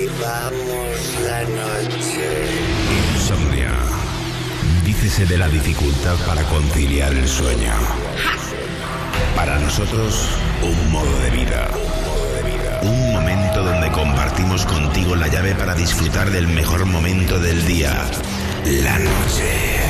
vivamos la noche. Insomnia. Dícese de la dificultad para conciliar el sueño. Para nosotros, un modo de vida. Un momento donde compartimos contigo la llave para disfrutar del mejor momento del día, la noche.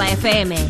Europa FM.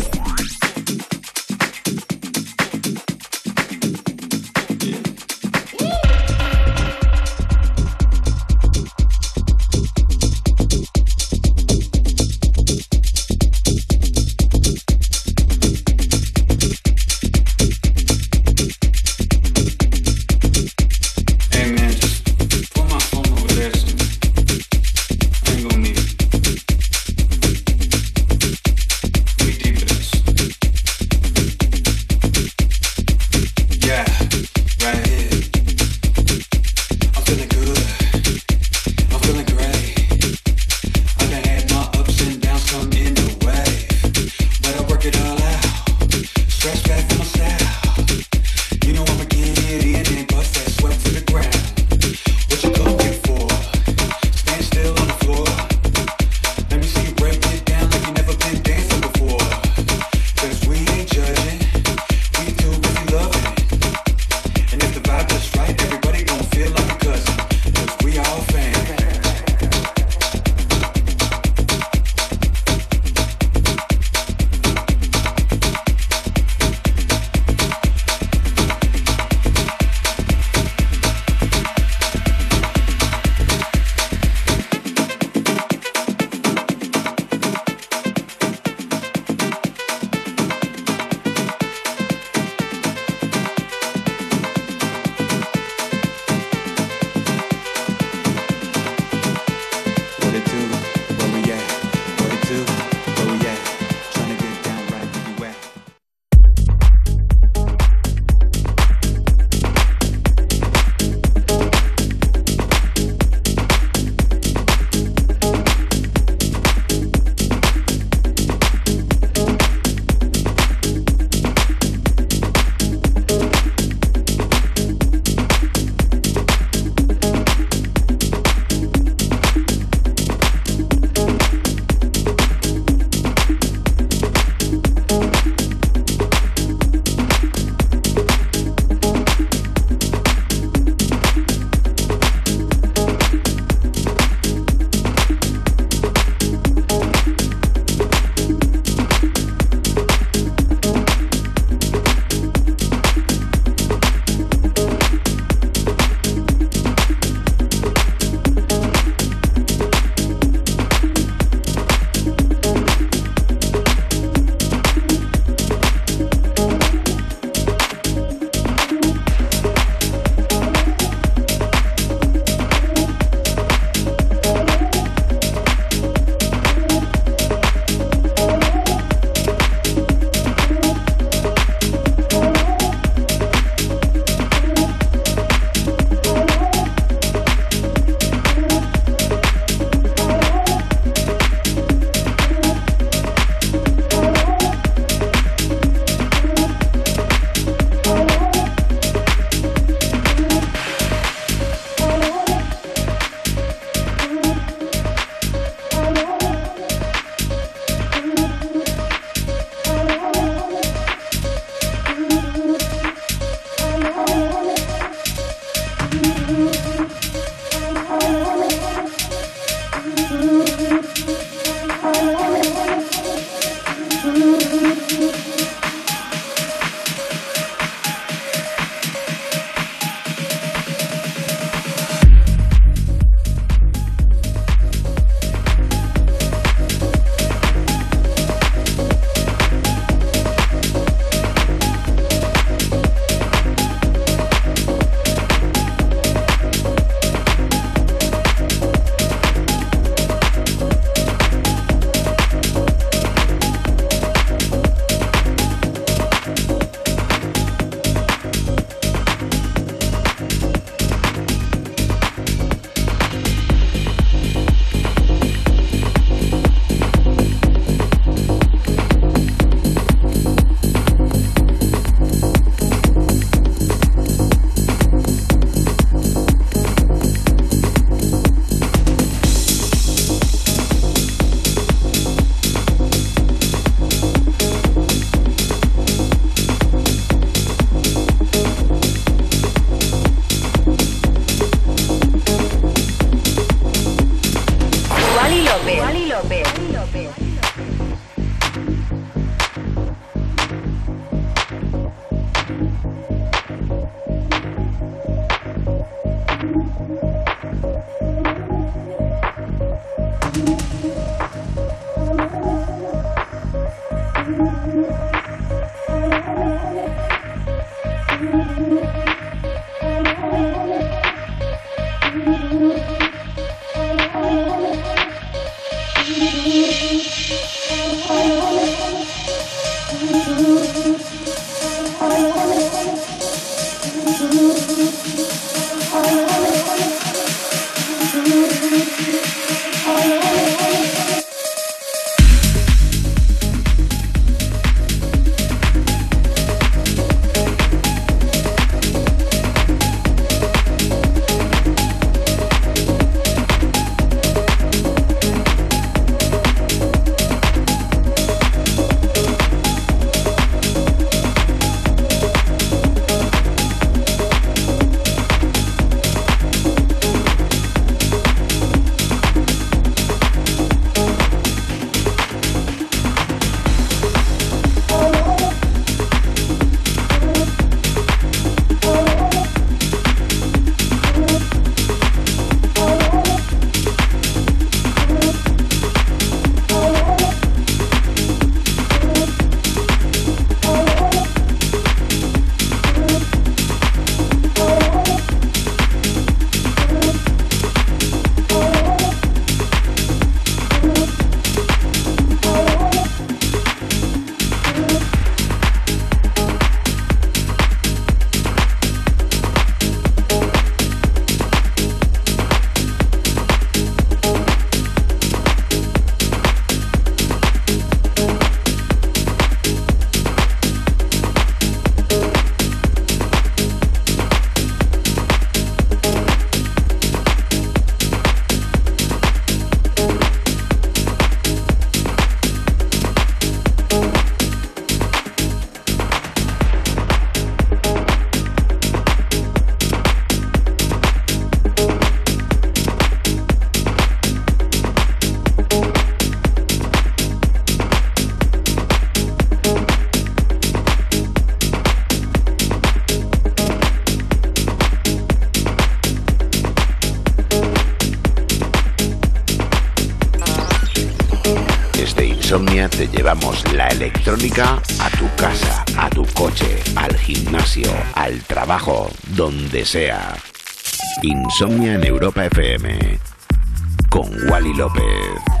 Trabajo, donde sea. Insomnia en Europa FM con Wally López.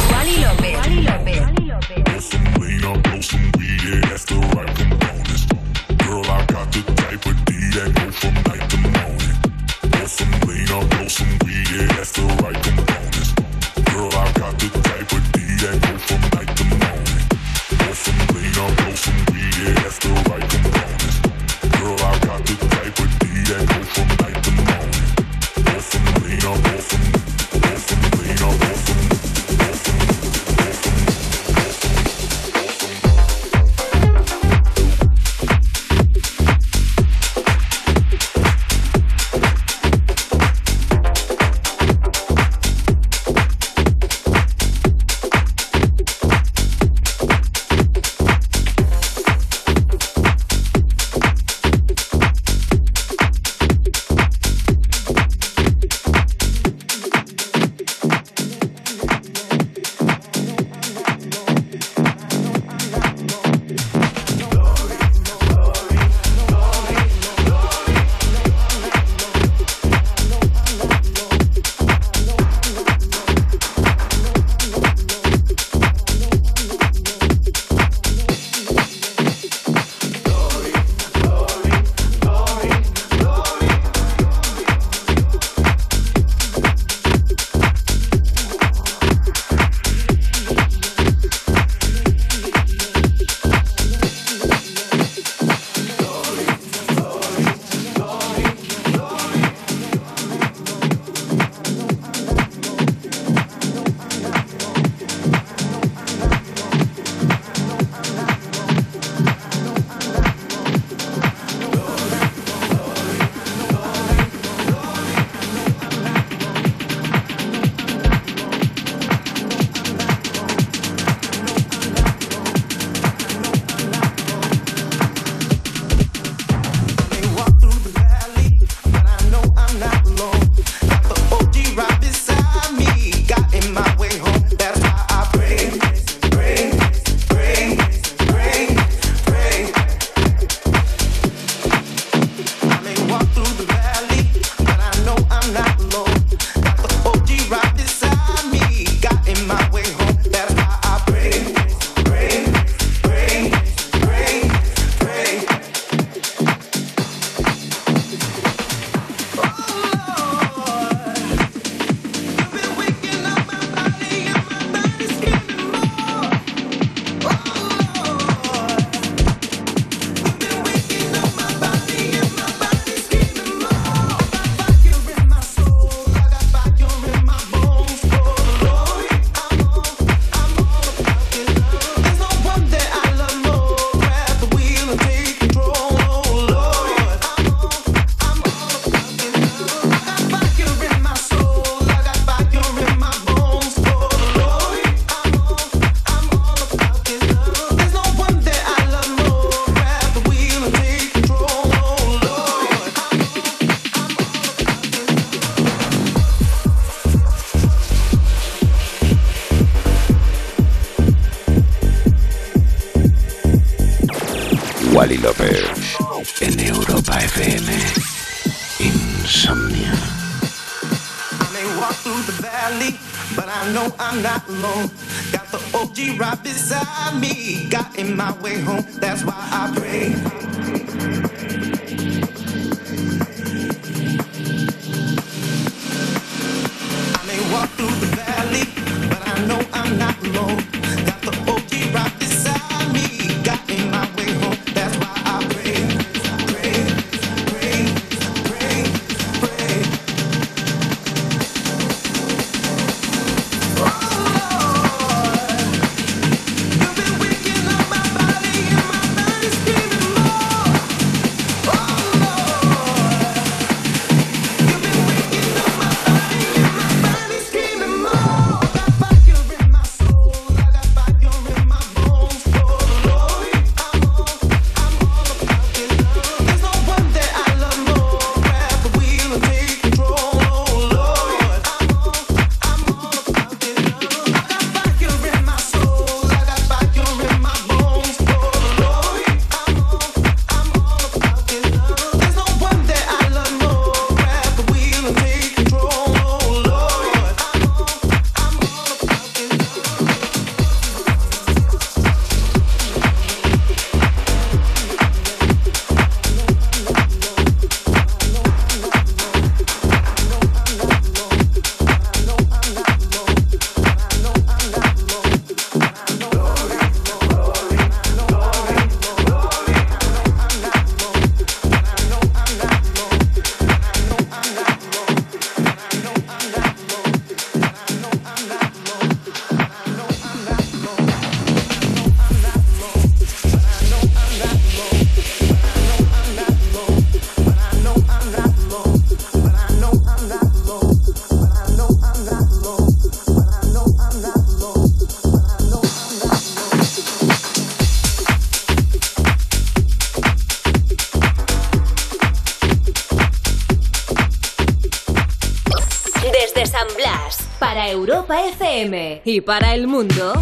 Y para el mundo,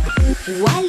Wally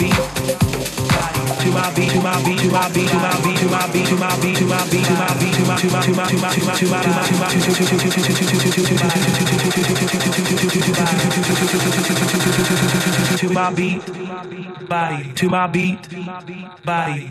To my beat, to my beat, to my beat, to my beat, to my beat, to my beat, to my beat, to my beat, to my to my to my to my to my to my to my beat, body, to my beat, body.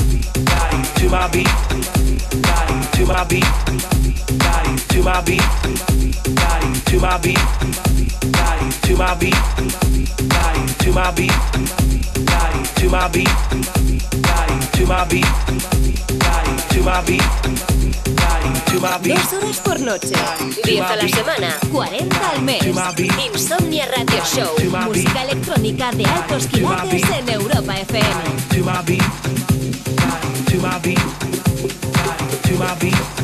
My beat. To my beat. To my beat. To my beat. To my beat. To my beat. To my beat. To my beat. To my beat. To my beat. Dos horas por noche, 10 a la semana, 40 al mes. Insomnia Radio Show, música electrónica de altos quilates en Europa FM. To my beat. To my beat. To my beat.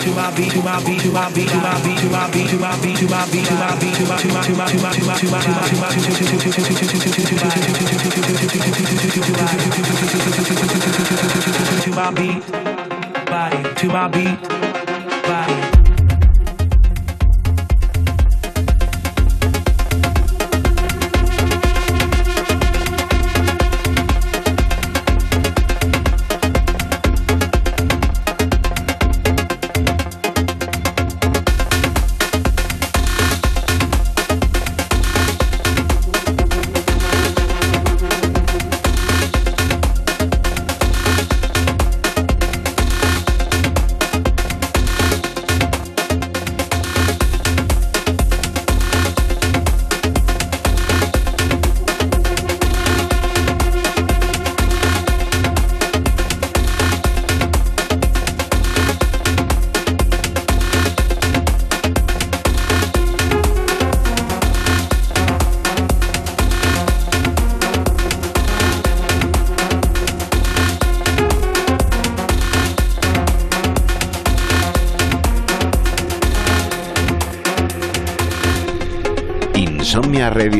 To my beat, to my beat, to my beat, to my beat, to my beat, to my beat, to my beat, to my beat, to my to my to my to my to my to my to my to my beat, body, to my beat,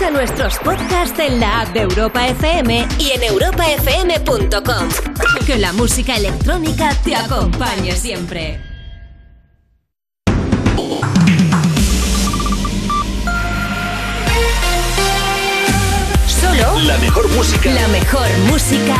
Escucha nuestros podcasts en la app de Europa FM y en europafm.com. Que la música electrónica te acompañe siempre. Solo La mejor música. la mejor música